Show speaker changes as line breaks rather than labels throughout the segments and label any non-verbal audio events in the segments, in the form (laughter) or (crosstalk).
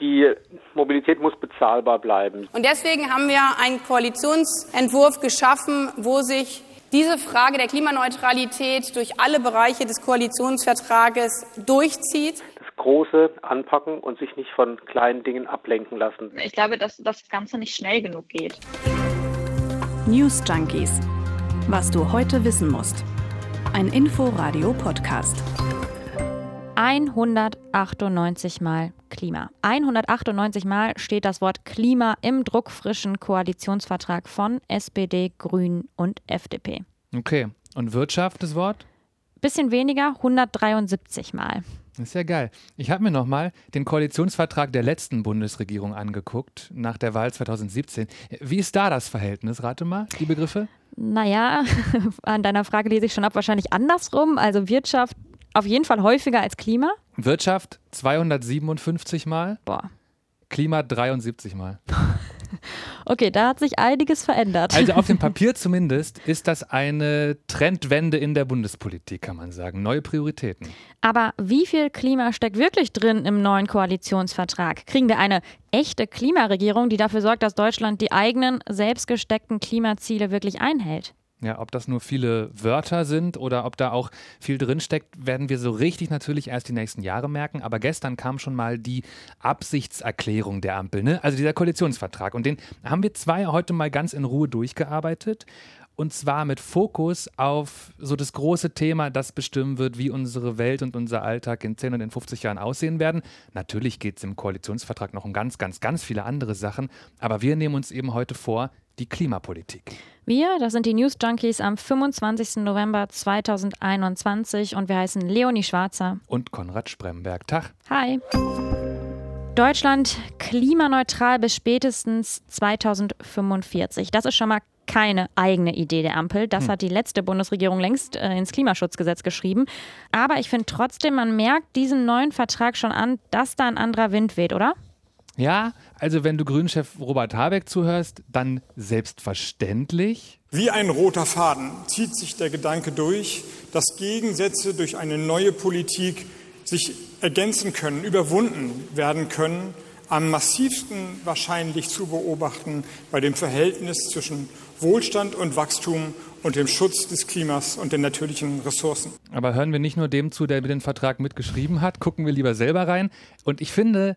Die Mobilität muss bezahlbar bleiben.
Und deswegen haben wir einen Koalitionsentwurf geschaffen, wo sich diese Frage der Klimaneutralität durch alle Bereiche des Koalitionsvertrages durchzieht.
Das große anpacken und sich nicht von kleinen Dingen ablenken lassen.
Ich glaube, dass das Ganze nicht schnell genug geht.
News Junkies. Was du heute wissen musst. Ein Info-Radio-Podcast.
198 Mal Klima. 198 Mal steht das Wort Klima im druckfrischen Koalitionsvertrag von SPD, Grünen und FDP.
Okay. Und Wirtschaft, das Wort?
Bisschen weniger, 173 Mal.
Ist ja geil. Ich habe mir nochmal den Koalitionsvertrag der letzten Bundesregierung angeguckt, nach der Wahl 2017. Wie ist da das Verhältnis? Rate mal, die Begriffe?
Naja, (laughs) an deiner Frage lese ich schon ab, wahrscheinlich andersrum. Also Wirtschaft auf jeden Fall häufiger als Klima.
Wirtschaft 257 Mal.
Boah.
Klima 73 Mal. (laughs)
Okay, da hat sich einiges verändert.
Also auf dem (laughs) Papier zumindest ist das eine Trendwende in der Bundespolitik, kann man sagen. Neue Prioritäten.
Aber wie viel Klima steckt wirklich drin im neuen Koalitionsvertrag? Kriegen wir eine echte Klimaregierung, die dafür sorgt, dass Deutschland die eigenen selbstgesteckten Klimaziele wirklich einhält?
Ja, ob das nur viele Wörter sind oder ob da auch viel drinsteckt, werden wir so richtig natürlich erst die nächsten Jahre merken. Aber gestern kam schon mal die Absichtserklärung der Ampel, ne? also dieser Koalitionsvertrag. Und den haben wir zwei heute mal ganz in Ruhe durchgearbeitet. Und zwar mit Fokus auf so das große Thema, das bestimmen wird, wie unsere Welt und unser Alltag in 10 und in 50 Jahren aussehen werden. Natürlich geht es im Koalitionsvertrag noch um ganz, ganz, ganz viele andere Sachen. Aber wir nehmen uns eben heute vor, die Klimapolitik.
Wir, das sind die News Junkies am 25. November 2021 und wir heißen Leonie Schwarzer
und Konrad Spremberg. Tag.
Hi. Deutschland klimaneutral bis spätestens 2045. Das ist schon mal keine eigene Idee der Ampel. Das hm. hat die letzte Bundesregierung längst äh, ins Klimaschutzgesetz geschrieben. Aber ich finde trotzdem, man merkt diesem neuen Vertrag schon an, dass da ein anderer Wind weht, oder?
Ja, also wenn du Grünchef Robert Habeck zuhörst, dann selbstverständlich.
Wie ein roter Faden zieht sich der Gedanke durch, dass Gegensätze durch eine neue Politik sich ergänzen können, überwunden werden können. Am massivsten wahrscheinlich zu beobachten bei dem Verhältnis zwischen Wohlstand und Wachstum und dem Schutz des Klimas und den natürlichen Ressourcen.
Aber hören wir nicht nur dem zu, der den Vertrag mitgeschrieben hat, gucken wir lieber selber rein. Und ich finde,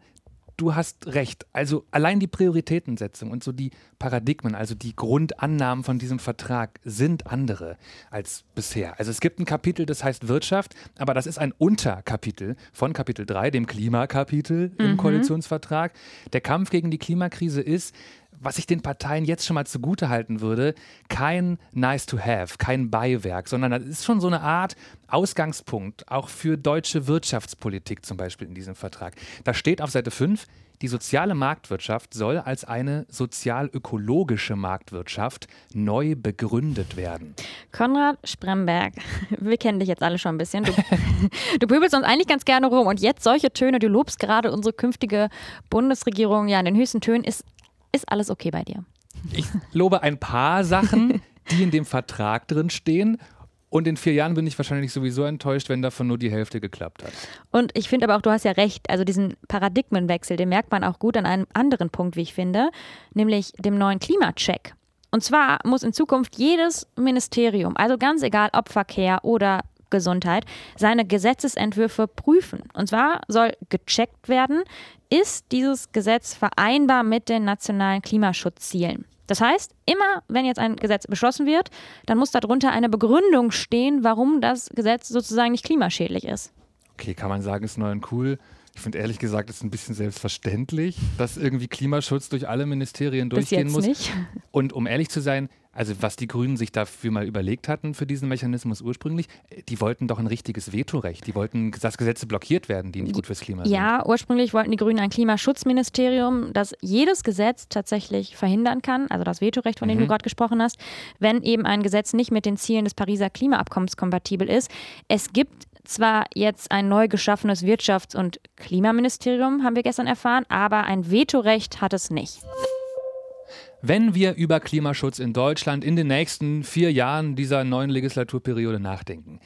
du hast recht. Also allein die Prioritätensetzung und so die Paradigmen, also die Grundannahmen von diesem Vertrag sind andere als bisher. Also es gibt ein Kapitel, das heißt Wirtschaft, aber das ist ein Unterkapitel von Kapitel 3, dem Klimakapitel im mhm. Koalitionsvertrag. Der Kampf gegen die Klimakrise ist, was ich den Parteien jetzt schon mal zugute halten würde, kein nice to have, kein Beiwerk, sondern das ist schon so eine Art Ausgangspunkt, auch für deutsche Wirtschaftspolitik zum Beispiel in diesem Vertrag. Da steht auf Seite 5, die soziale Marktwirtschaft soll als eine sozial-ökologische Marktwirtschaft neu begründet werden.
Konrad Spremberg, wir kennen dich jetzt alle schon ein bisschen. Du, du pöbelst uns eigentlich ganz gerne rum und jetzt solche Töne, du lobst gerade unsere künftige Bundesregierung ja in den höchsten Tönen. Ist ist alles okay bei dir?
Ich lobe ein paar Sachen, die in dem Vertrag drin stehen. Und in vier Jahren bin ich wahrscheinlich sowieso enttäuscht, wenn davon nur die Hälfte geklappt hat.
Und ich finde aber auch, du hast ja recht, also diesen Paradigmenwechsel, den merkt man auch gut an einem anderen Punkt, wie ich finde, nämlich dem neuen Klimacheck. Und zwar muss in Zukunft jedes Ministerium, also ganz egal ob Verkehr oder Gesundheit, seine Gesetzesentwürfe prüfen. Und zwar soll gecheckt werden, ist dieses Gesetz vereinbar mit den nationalen Klimaschutzzielen. Das heißt, immer wenn jetzt ein Gesetz beschlossen wird, dann muss darunter eine Begründung stehen, warum das Gesetz sozusagen nicht klimaschädlich ist.
Okay, kann man sagen, ist neu und cool. Ich finde ehrlich gesagt, es ist ein bisschen selbstverständlich, dass irgendwie Klimaschutz durch alle Ministerien durchgehen
muss. Nicht.
Und um ehrlich zu sein, also was die Grünen sich dafür mal überlegt hatten für diesen Mechanismus ursprünglich, die wollten doch ein richtiges Vetorecht. Die wollten, dass Gesetze blockiert werden, die nicht gut fürs Klima sind.
Ja, ursprünglich wollten die Grünen ein Klimaschutzministerium, das jedes Gesetz tatsächlich verhindern kann, also das Vetorecht, von dem mhm. du gerade gesprochen hast, wenn eben ein Gesetz nicht mit den Zielen des Pariser Klimaabkommens kompatibel ist. Es gibt zwar jetzt ein neu geschaffenes Wirtschafts- und Klimaministerium, haben wir gestern erfahren, aber ein Vetorecht hat es nicht.
Wenn wir über Klimaschutz in Deutschland in den nächsten vier Jahren dieser neuen Legislaturperiode nachdenken,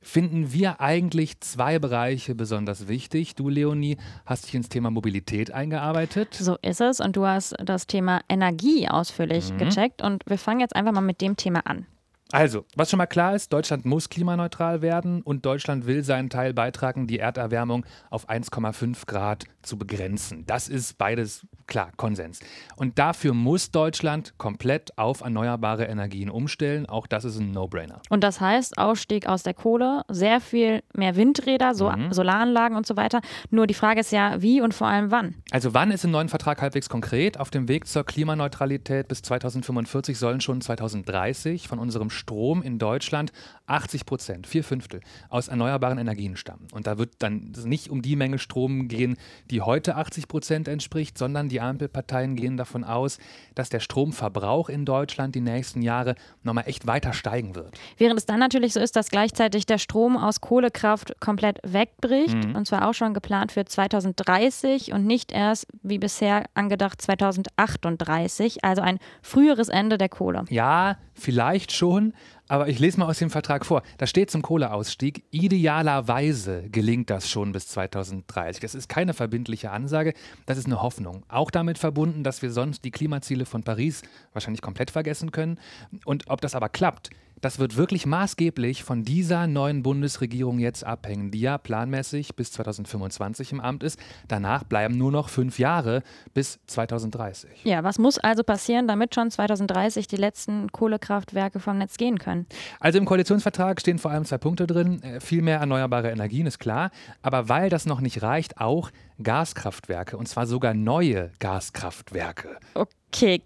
finden wir eigentlich zwei Bereiche besonders wichtig. Du, Leonie, hast dich ins Thema Mobilität eingearbeitet.
So ist es. Und du hast das Thema Energie ausführlich mhm. gecheckt. Und wir fangen jetzt einfach mal mit dem Thema an.
Also, was schon mal klar ist, Deutschland muss klimaneutral werden und Deutschland will seinen Teil beitragen, die Erderwärmung auf 1,5 Grad zu begrenzen. Das ist beides klar, Konsens. Und dafür muss Deutschland komplett auf erneuerbare Energien umstellen. Auch das ist ein No-Brainer.
Und das heißt Ausstieg aus der Kohle, sehr viel mehr Windräder, so mhm. Solaranlagen und so weiter. Nur die Frage ist ja, wie und vor allem wann.
Also wann ist im neuen Vertrag halbwegs konkret? Auf dem Weg zur Klimaneutralität bis 2045 sollen schon 2030 von unserem Strom in Deutschland 80 Prozent, vier Fünftel, aus erneuerbaren Energien stammen. Und da wird dann nicht um die Menge Strom gehen, die heute 80 Prozent entspricht, sondern die Ampelparteien gehen davon aus, dass der Stromverbrauch in Deutschland die nächsten Jahre nochmal echt weiter steigen wird.
Während es dann natürlich so ist, dass gleichzeitig der Strom aus Kohlekraft komplett wegbricht, mhm. und zwar auch schon geplant für 2030 und nicht erst wie bisher angedacht 2038, also ein früheres Ende der Kohle.
Ja, vielleicht schon, aber ich lese mal aus dem Vertrag vor. Da steht zum Kohleausstieg, idealerweise gelingt das schon bis 2030. Das ist keine verbindliche Ansage, das ist eine Hoffnung. Auch damit verbunden, dass wir sonst die Klimaziele von Paris wahrscheinlich komplett vergessen können. Und ob das aber klappt, das wird wirklich maßgeblich von dieser neuen Bundesregierung jetzt abhängen, die ja planmäßig bis 2025 im Amt ist. Danach bleiben nur noch fünf Jahre bis 2030.
Ja, was muss also passieren, damit schon 2030 die letzten Kohlekraftwerke vom Netz gehen können?
Also im Koalitionsvertrag stehen vor allem zwei Punkte drin. Äh, viel mehr erneuerbare Energien ist klar. Aber weil das noch nicht reicht, auch Gaskraftwerke und zwar sogar neue Gaskraftwerke.
Okay,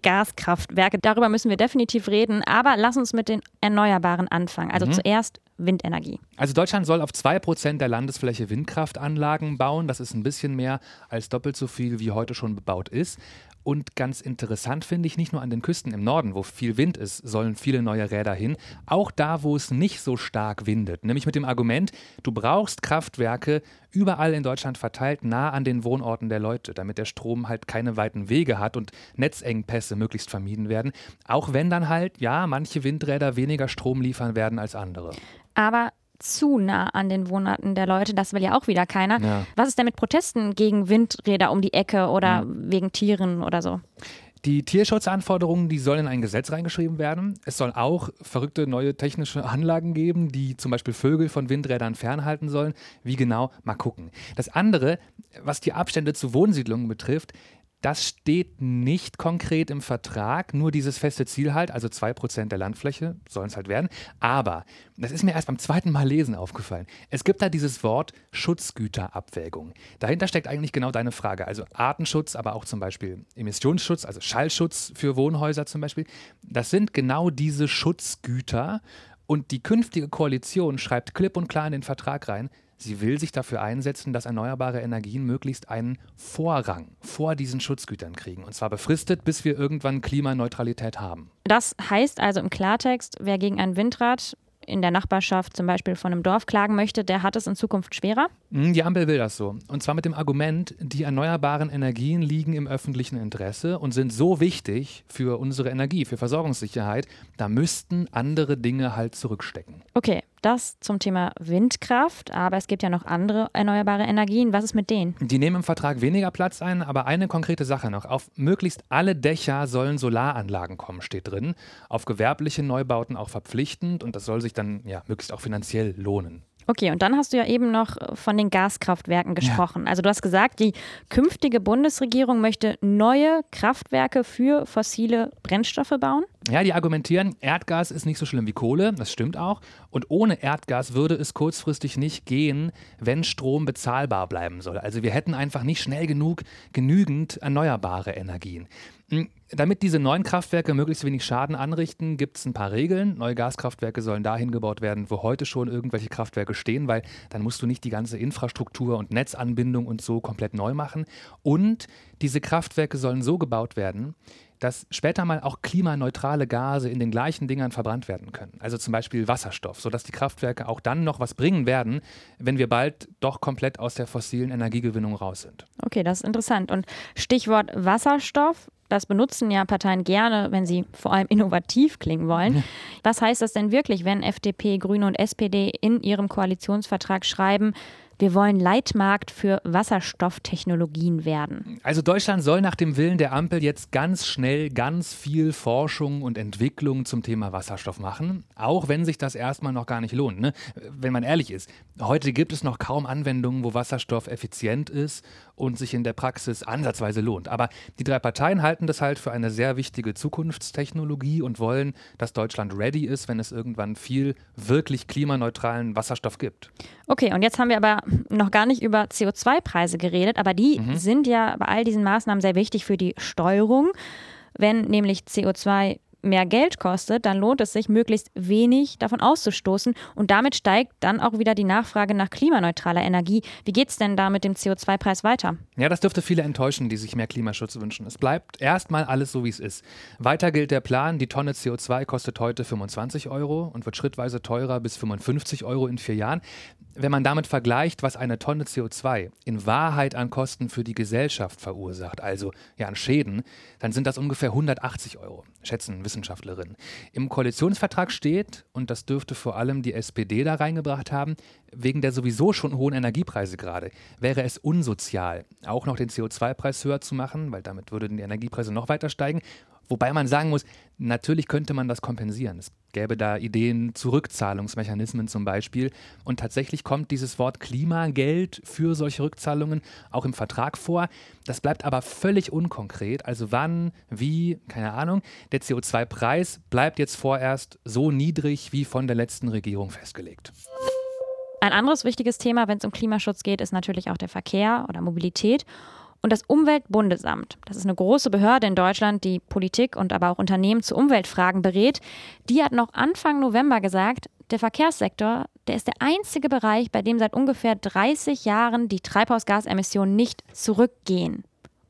Gaskraftwerke, darüber müssen wir definitiv reden, aber lass uns mit den Erneuerbaren anfangen. Also mhm. zuerst Windenergie.
Also Deutschland soll auf 2% der Landesfläche Windkraftanlagen bauen. Das ist ein bisschen mehr als doppelt so viel, wie heute schon bebaut ist. Und ganz interessant finde ich, nicht nur an den Küsten im Norden, wo viel Wind ist, sollen viele neue Räder hin. Auch da, wo es nicht so stark windet. Nämlich mit dem Argument, du brauchst Kraftwerke überall in Deutschland verteilt, nah an den Wohnorten der Leute, damit der Strom halt keine weiten Wege hat und Netzengpässe möglichst vermieden werden. Auch wenn dann halt, ja, manche Windräder weniger Strom liefern werden als andere.
Aber zu nah an den Wohnorten der Leute. Das will ja auch wieder keiner. Ja. Was ist denn mit Protesten gegen Windräder um die Ecke oder ja. wegen Tieren oder so?
Die Tierschutzanforderungen, die sollen in ein Gesetz reingeschrieben werden. Es soll auch verrückte neue technische Anlagen geben, die zum Beispiel Vögel von Windrädern fernhalten sollen. Wie genau? Mal gucken. Das andere, was die Abstände zu Wohnsiedlungen betrifft, das steht nicht konkret im Vertrag, nur dieses feste Ziel halt, also 2% der Landfläche sollen es halt werden. Aber, das ist mir erst beim zweiten Mal lesen aufgefallen, es gibt da dieses Wort Schutzgüterabwägung. Dahinter steckt eigentlich genau deine Frage, also Artenschutz, aber auch zum Beispiel Emissionsschutz, also Schallschutz für Wohnhäuser zum Beispiel. Das sind genau diese Schutzgüter. Und die künftige Koalition schreibt klipp und klar in den Vertrag rein, Sie will sich dafür einsetzen, dass erneuerbare Energien möglichst einen Vorrang vor diesen Schutzgütern kriegen. Und zwar befristet, bis wir irgendwann Klimaneutralität haben.
Das heißt also im Klartext, wer gegen ein Windrad in der Nachbarschaft zum Beispiel von einem Dorf klagen möchte, der hat es in Zukunft schwerer?
Hm, die Ampel will das so. Und zwar mit dem Argument, die erneuerbaren Energien liegen im öffentlichen Interesse und sind so wichtig für unsere Energie, für Versorgungssicherheit, da müssten andere Dinge halt zurückstecken.
Okay, das zum Thema Windkraft, aber es gibt ja noch andere erneuerbare Energien. Was ist mit denen?
Die nehmen im Vertrag weniger Platz ein, aber eine konkrete Sache noch. Auf möglichst alle Dächer sollen Solaranlagen kommen, steht drin. Auf gewerbliche Neubauten auch verpflichtend und das soll sich dann ja möglichst auch finanziell lohnen.
Okay, und dann hast du ja eben noch äh, von den Gaskraftwerken gesprochen. Ja. Also du hast gesagt, die künftige Bundesregierung möchte neue Kraftwerke für fossile Brennstoffe bauen.
Ja, die argumentieren, Erdgas ist nicht so schlimm wie Kohle, das stimmt auch. Und ohne Erdgas würde es kurzfristig nicht gehen, wenn Strom bezahlbar bleiben soll. Also wir hätten einfach nicht schnell genug genügend erneuerbare Energien. Damit diese neuen Kraftwerke möglichst wenig Schaden anrichten, gibt es ein paar Regeln. Neue Gaskraftwerke sollen dahin gebaut werden, wo heute schon irgendwelche Kraftwerke stehen, weil dann musst du nicht die ganze Infrastruktur und Netzanbindung und so komplett neu machen. Und diese Kraftwerke sollen so gebaut werden, dass später mal auch klimaneutrale Gase in den gleichen Dingern verbrannt werden können. Also zum Beispiel Wasserstoff, sodass die Kraftwerke auch dann noch was bringen werden, wenn wir bald doch komplett aus der fossilen Energiegewinnung raus sind.
Okay, das ist interessant. Und Stichwort Wasserstoff, Das benutzen ja Parteien gerne, wenn sie vor allem innovativ klingen wollen. Was heißt das denn wirklich, wenn FDP, Grüne und SPD in ihrem Koalitionsvertrag schreiben, wir wollen Leitmarkt für Wasserstofftechnologien werden.
Also Deutschland soll nach dem Willen der Ampel jetzt ganz schnell ganz viel Forschung und Entwicklung zum Thema Wasserstoff machen, auch wenn sich das erstmal noch gar nicht lohnt. Ne? Wenn man ehrlich ist, heute gibt es noch kaum Anwendungen, wo Wasserstoff effizient ist und sich in der Praxis ansatzweise lohnt. Aber die drei Parteien halten das halt für eine sehr wichtige Zukunftstechnologie und wollen, dass Deutschland ready ist, wenn es irgendwann viel wirklich klimaneutralen Wasserstoff gibt.
Okay, und jetzt haben wir aber noch gar nicht über CO2-Preise geredet, aber die mhm. sind ja bei all diesen Maßnahmen sehr wichtig für die Steuerung. Wenn nämlich CO2 mehr Geld kostet, dann lohnt es sich, möglichst wenig davon auszustoßen. Und damit steigt dann auch wieder die Nachfrage nach klimaneutraler Energie. Wie geht es denn da mit dem CO2-Preis weiter?
Ja, das dürfte viele enttäuschen, die sich mehr Klimaschutz wünschen. Es bleibt erstmal alles so, wie es ist. Weiter gilt der Plan, die Tonne CO2 kostet heute 25 Euro und wird schrittweise teurer bis 55 Euro in vier Jahren. Wenn man damit vergleicht, was eine Tonne CO2 in Wahrheit an Kosten für die Gesellschaft verursacht, also ja an Schäden, dann sind das ungefähr 180 Euro, schätzen Wissenschaftlerinnen. Im Koalitionsvertrag steht, und das dürfte vor allem die SPD da reingebracht haben, wegen der sowieso schon hohen Energiepreise gerade, wäre es unsozial, auch noch den CO2-Preis höher zu machen, weil damit würden die Energiepreise noch weiter steigen Wobei man sagen muss, natürlich könnte man das kompensieren. Es gäbe da Ideen zu Rückzahlungsmechanismen zum Beispiel. Und tatsächlich kommt dieses Wort Klimageld für solche Rückzahlungen auch im Vertrag vor. Das bleibt aber völlig unkonkret. Also wann, wie, keine Ahnung. Der CO2-Preis bleibt jetzt vorerst so niedrig wie von der letzten Regierung festgelegt.
Ein anderes wichtiges Thema, wenn es um Klimaschutz geht, ist natürlich auch der Verkehr oder Mobilität. Und das Umweltbundesamt, das ist eine große Behörde in Deutschland, die Politik und aber auch Unternehmen zu Umweltfragen berät, die hat noch Anfang November gesagt, der Verkehrssektor, der ist der einzige Bereich, bei dem seit ungefähr 30 Jahren die Treibhausgasemissionen nicht zurückgehen.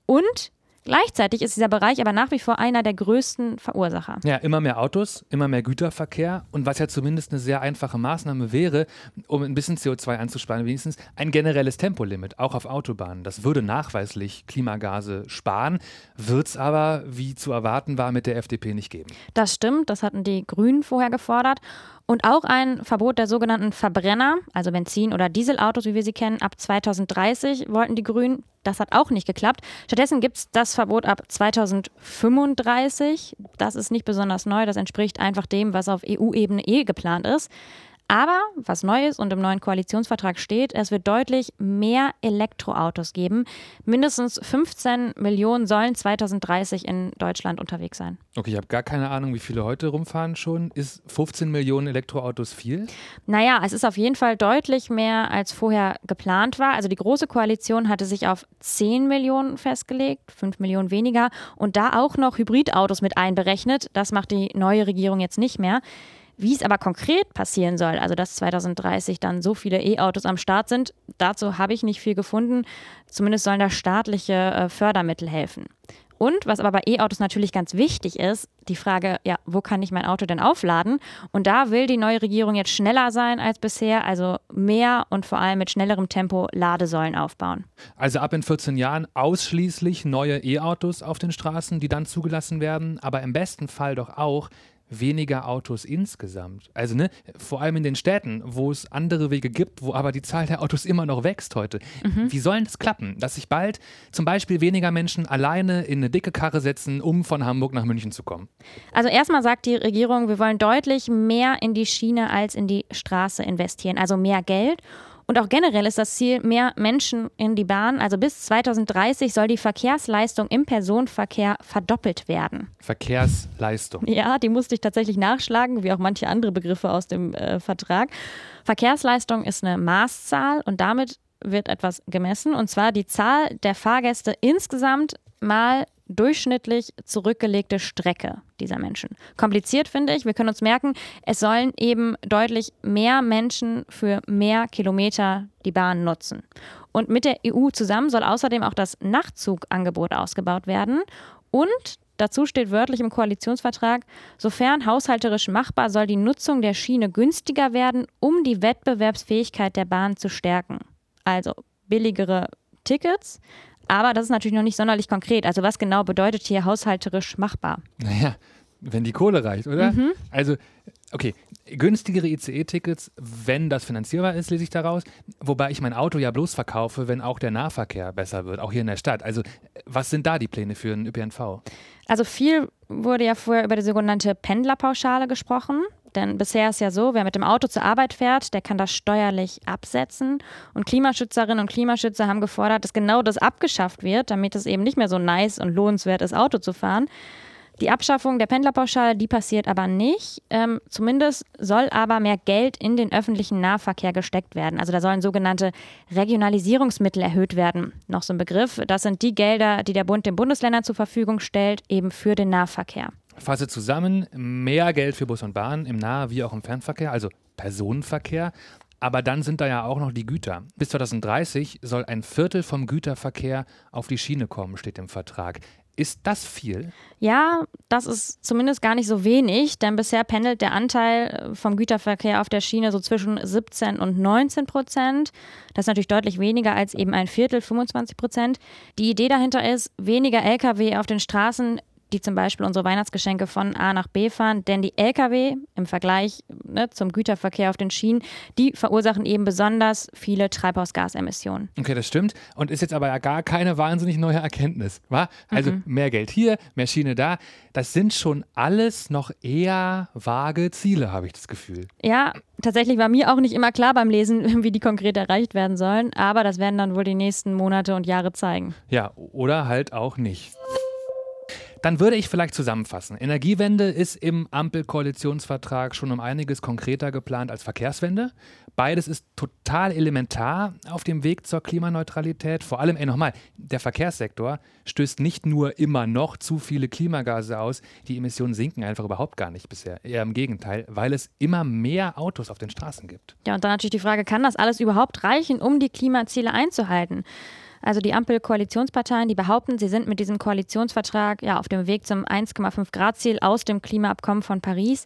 Und Gleichzeitig ist dieser Bereich aber nach wie vor einer der größten Verursacher.
Ja, immer mehr Autos, immer mehr Güterverkehr und was ja zumindest eine sehr einfache Maßnahme wäre, um ein bisschen CO2 anzusparen, wenigstens ein generelles Tempolimit, auch auf Autobahnen. Das würde nachweislich Klimagase sparen, wird es aber, wie zu erwarten war, mit der FDP nicht geben.
Das stimmt, das hatten die Grünen vorher gefordert. Und auch ein Verbot der sogenannten Verbrenner, also Benzin- oder Dieselautos, wie wir sie kennen, ab 2030 wollten die Grünen. Das hat auch nicht geklappt. Stattdessen gibt es das Verbot ab 2035. Das ist nicht besonders neu. Das entspricht einfach dem, was auf EU-Ebene eh geplant ist. Aber was neu ist und im neuen Koalitionsvertrag steht, es wird deutlich mehr Elektroautos geben. Mindestens 15 Millionen sollen 2030 in Deutschland unterwegs sein.
Okay, ich habe gar keine Ahnung, wie viele heute rumfahren schon. Ist 15 Millionen Elektroautos viel?
Naja, es ist auf jeden Fall deutlich mehr, als vorher geplant war. Also die Große Koalition hatte sich auf 10 Millionen festgelegt, 5 Millionen weniger und da auch noch Hybridautos mit einberechnet. Das macht die neue Regierung jetzt nicht mehr. Wie es aber konkret passieren soll, also dass 2030 dann so viele E-Autos am Start sind, dazu habe ich nicht viel gefunden. Zumindest sollen da staatliche äh, Fördermittel helfen. Und was aber bei E-Autos natürlich ganz wichtig ist, die Frage, ja, wo kann ich mein Auto denn aufladen? Und da will die neue Regierung jetzt schneller sein als bisher, also mehr und vor allem mit schnellerem Tempo Ladesäulen aufbauen.
Also ab in 14 Jahren ausschließlich neue E-Autos auf den Straßen, die dann zugelassen werden, aber im besten Fall doch auch weniger Autos insgesamt. Also ne, vor allem in den Städten, wo es andere Wege gibt, wo aber die Zahl der Autos immer noch wächst heute. Mhm. Wie soll das klappen, dass sich bald zum Beispiel weniger Menschen alleine in eine dicke Karre setzen, um von Hamburg nach München zu kommen?
Also erstmal sagt die Regierung, wir wollen deutlich mehr in die Schiene als in die Straße investieren, also mehr Geld. Und auch generell ist das Ziel, mehr Menschen in die Bahn. Also bis 2030 soll die Verkehrsleistung im Personenverkehr verdoppelt werden.
Verkehrsleistung.
Ja, die musste ich tatsächlich nachschlagen, wie auch manche andere Begriffe aus dem äh, Vertrag. Verkehrsleistung ist eine Maßzahl und damit wird etwas gemessen, und zwar die Zahl der Fahrgäste insgesamt mal durchschnittlich zurückgelegte Strecke dieser Menschen. Kompliziert finde ich. Wir können uns merken, es sollen eben deutlich mehr Menschen für mehr Kilometer die Bahn nutzen. Und mit der EU zusammen soll außerdem auch das Nachtzugangebot ausgebaut werden. Und dazu steht wörtlich im Koalitionsvertrag, sofern haushalterisch machbar, soll die Nutzung der Schiene günstiger werden, um die Wettbewerbsfähigkeit der Bahn zu stärken. Also billigere Tickets, Aber das ist natürlich noch nicht sonderlich konkret. Also was genau bedeutet hier haushalterisch machbar?
Naja, wenn die Kohle reicht, oder? Mhm. Also, okay, günstigere ICE-Tickets, wenn das finanzierbar ist, lese ich daraus. Wobei ich mein Auto ja bloß verkaufe, wenn auch der Nahverkehr besser wird, auch hier in der Stadt. Also, was sind da die Pläne für den ÖPNV?
Also, viel wurde ja vorher über die sogenannte Pendlerpauschale gesprochen. Denn bisher ist ja so, wer mit dem Auto zur Arbeit fährt, der kann das steuerlich absetzen. Und Klimaschützerinnen und Klimaschützer haben gefordert, dass genau das abgeschafft wird, damit es eben nicht mehr so nice und lohnenswert ist, Auto zu fahren. Die Abschaffung der Pendlerpauschale, die passiert aber nicht. Ähm, zumindest soll aber mehr Geld in den öffentlichen Nahverkehr gesteckt werden. Also da sollen sogenannte Regionalisierungsmittel erhöht werden. Noch so ein Begriff. Das sind die Gelder, die der Bund den Bundesländern zur Verfügung stellt, eben für den Nahverkehr.
Fasse zusammen, mehr Geld für Bus und Bahn im Nah- wie auch im Fernverkehr, also Personenverkehr. Aber dann sind da ja auch noch die Güter. Bis 2030 soll ein Viertel vom Güterverkehr auf die Schiene kommen, steht im Vertrag. Ist das viel?
Ja, das ist zumindest gar nicht so wenig, denn bisher pendelt der Anteil äh, vom Güterverkehr auf der Schiene so zwischen 17 und 19 Prozent. Das ist natürlich deutlich weniger als eben ein Viertel, 25 Prozent. Die Idee dahinter ist, weniger Lkw auf den Straßen die zum Beispiel unsere Weihnachtsgeschenke von A nach B fahren, denn die Lkw im Vergleich ne, zum Güterverkehr auf den Schienen, die verursachen eben besonders viele Treibhausgasemissionen.
Okay, das stimmt und ist jetzt aber ja gar keine wahnsinnig neue Erkenntnis, wa? Also mhm. mehr Geld hier, mehr Schiene da, das sind schon alles noch eher vage Ziele, habe ich das Gefühl.
Ja, tatsächlich war mir auch nicht immer klar beim Lesen, (laughs) wie die konkret erreicht werden sollen, aber das werden dann wohl die nächsten Monate und Jahre zeigen.
Ja, oder halt auch nicht. Dann würde ich vielleicht zusammenfassen. Energiewende ist im Ampelkoalitionsvertrag schon um einiges konkreter geplant als Verkehrswende. Beides ist total elementar auf dem Weg zur Klimaneutralität. Vor allem, ey, nochmal, der Verkehrssektor stößt nicht nur immer noch zu viele Klimagase aus, die Emissionen sinken einfach überhaupt gar nicht bisher. Eher im Gegenteil, weil es immer mehr Autos auf den Straßen gibt.
Ja, und dann natürlich die Frage, kann das alles überhaupt reichen, um die Klimaziele einzuhalten? Also die Ampel-Koalitionsparteien, die behaupten, sie sind mit diesem Koalitionsvertrag ja auf dem Weg zum 1,5 Grad Ziel aus dem Klimaabkommen von Paris.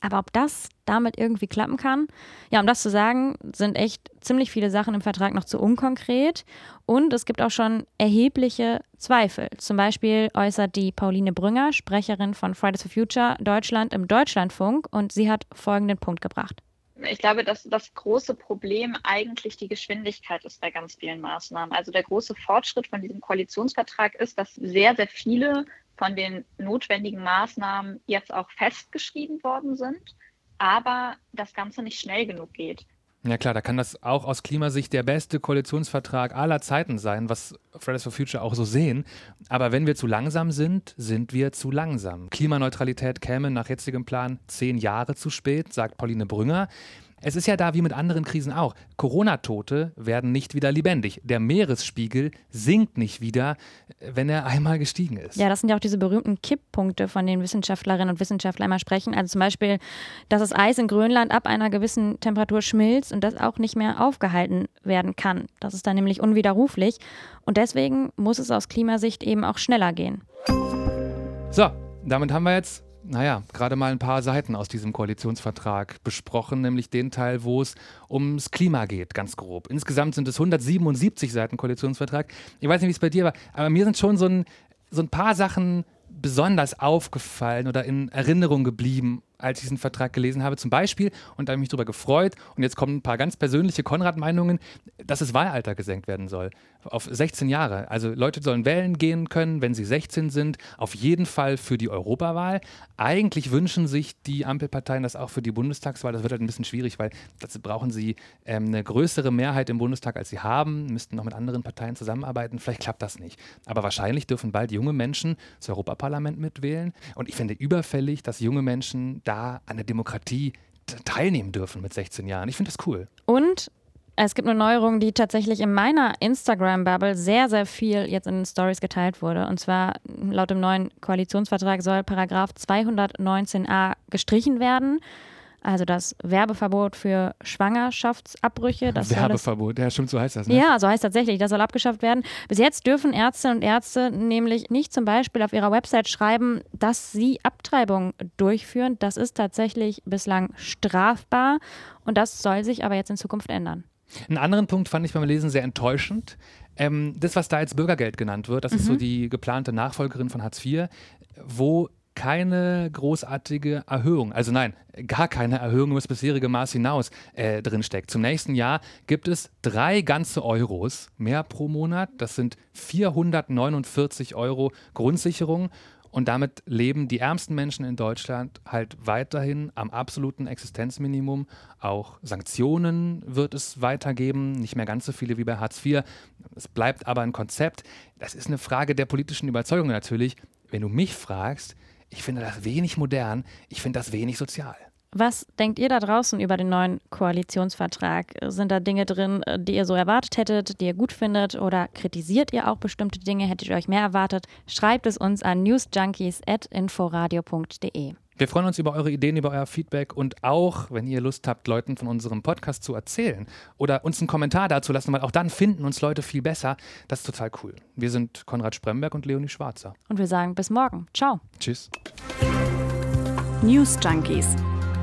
Aber ob das damit irgendwie klappen kann? Ja, um das zu sagen, sind echt ziemlich viele Sachen im Vertrag noch zu unkonkret. Und es gibt auch schon erhebliche Zweifel. Zum Beispiel äußert die Pauline Brünger, Sprecherin von Fridays for Future Deutschland im Deutschlandfunk, und sie hat folgenden Punkt gebracht
ich glaube, dass das große Problem eigentlich die Geschwindigkeit ist bei ganz vielen Maßnahmen. Also der große Fortschritt von diesem Koalitionsvertrag ist, dass sehr, sehr viele von den notwendigen Maßnahmen jetzt auch festgeschrieben worden sind, aber das Ganze nicht schnell genug geht.
Ja klar, da kann das auch aus Klimasicht der beste Koalitionsvertrag aller Zeiten sein, was Fridays for Future auch so sehen. Aber wenn wir zu langsam sind, sind wir zu langsam. Klimaneutralität käme nach jetzigem Plan zehn Jahre zu spät, sagt Pauline Brünger. Es ist ja da wie mit anderen Krisen auch. Corona-Tote werden nicht wieder lebendig. Der Meeresspiegel sinkt nicht wieder, wenn er einmal gestiegen ist.
Ja, das sind ja auch diese berühmten Kipppunkte, von denen Wissenschaftlerinnen und Wissenschaftler immer sprechen. Also zum Beispiel, dass das Eis in Grönland ab einer gewissen Temperatur schmilzt und das auch nicht mehr aufgehalten werden kann. Das ist dann nämlich unwiderruflich. Und deswegen muss es aus Klimasicht eben auch schneller gehen.
So, damit haben wir jetzt naja, gerade mal ein paar Seiten aus diesem Koalitionsvertrag besprochen, nämlich den Teil, wo es ums Klima geht, ganz grob. Insgesamt sind es 177 Seiten Koalitionsvertrag. Ich weiß nicht, wie es bei dir war, aber mir sind schon so ein, so ein paar Sachen besonders aufgefallen oder in Erinnerung geblieben, als ich diesen Vertrag gelesen habe. Zum Beispiel, und da habe ich mich darüber gefreut, und jetzt kommen ein paar ganz persönliche Konrad-Meinungen, dass das Wahlalter gesenkt werden soll. Auf 16 Jahre. Also Leute sollen wählen gehen können, wenn sie 16 sind. Auf jeden Fall für die Europawahl. Eigentlich wünschen sich die Ampelparteien das auch für die Bundestagswahl. Das wird halt ein bisschen schwierig, weil dazu brauchen sie ähm, eine größere Mehrheit im Bundestag, als sie haben, müssten noch mit anderen Parteien zusammenarbeiten. Vielleicht klappt das nicht. Aber wahrscheinlich dürfen bald junge Menschen das Europaparlament mitwählen. Und ich finde überfällig, dass junge Menschen da an der Demokratie teilnehmen dürfen mit 16 Jahren. Ich finde das cool.
Und es gibt eine Neuerung, die tatsächlich in meiner Instagram-Bubble sehr, sehr viel jetzt in den Stories geteilt wurde. Und zwar laut dem neuen Koalitionsvertrag soll Paragraph 219a gestrichen werden. Also das Werbeverbot für Schwangerschaftsabbrüche. Das
Werbeverbot, ja, stimmt, so heißt das. Ne?
Ja, so heißt tatsächlich, das soll abgeschafft werden. Bis jetzt dürfen Ärzte und Ärzte nämlich nicht zum Beispiel auf ihrer Website schreiben, dass sie Abtreibung durchführen. Das ist tatsächlich bislang strafbar und das soll sich aber jetzt in Zukunft ändern.
Einen anderen Punkt fand ich beim Lesen sehr enttäuschend. Ähm, das, was da als Bürgergeld genannt wird, das mhm. ist so die geplante Nachfolgerin von Hartz IV, wo keine großartige Erhöhung, also nein, gar keine Erhöhung über das bisherige Maß hinaus äh, drinsteckt. Zum nächsten Jahr gibt es drei ganze Euros mehr pro Monat. Das sind 449 Euro Grundsicherung. Und damit leben die ärmsten Menschen in Deutschland halt weiterhin am absoluten Existenzminimum. Auch Sanktionen wird es weitergeben, nicht mehr ganz so viele wie bei Hartz IV. Es bleibt aber ein Konzept. Das ist eine Frage der politischen Überzeugung natürlich. Wenn du mich fragst, ich finde das wenig modern, ich finde das wenig sozial.
Was denkt ihr da draußen über den neuen Koalitionsvertrag? Sind da Dinge drin, die ihr so erwartet hättet, die ihr gut findet oder kritisiert ihr auch bestimmte Dinge? Hättet ihr euch mehr erwartet? Schreibt es uns an newsjunkies.inforadio.de.
Wir freuen uns über eure Ideen, über euer Feedback und auch, wenn ihr Lust habt, Leuten von unserem Podcast zu erzählen oder uns einen Kommentar dazu lassen, weil auch dann finden uns Leute viel besser. Das ist total cool. Wir sind Konrad Spremberg und Leonie Schwarzer.
Und wir sagen bis morgen. Ciao.
Tschüss.
News Junkies.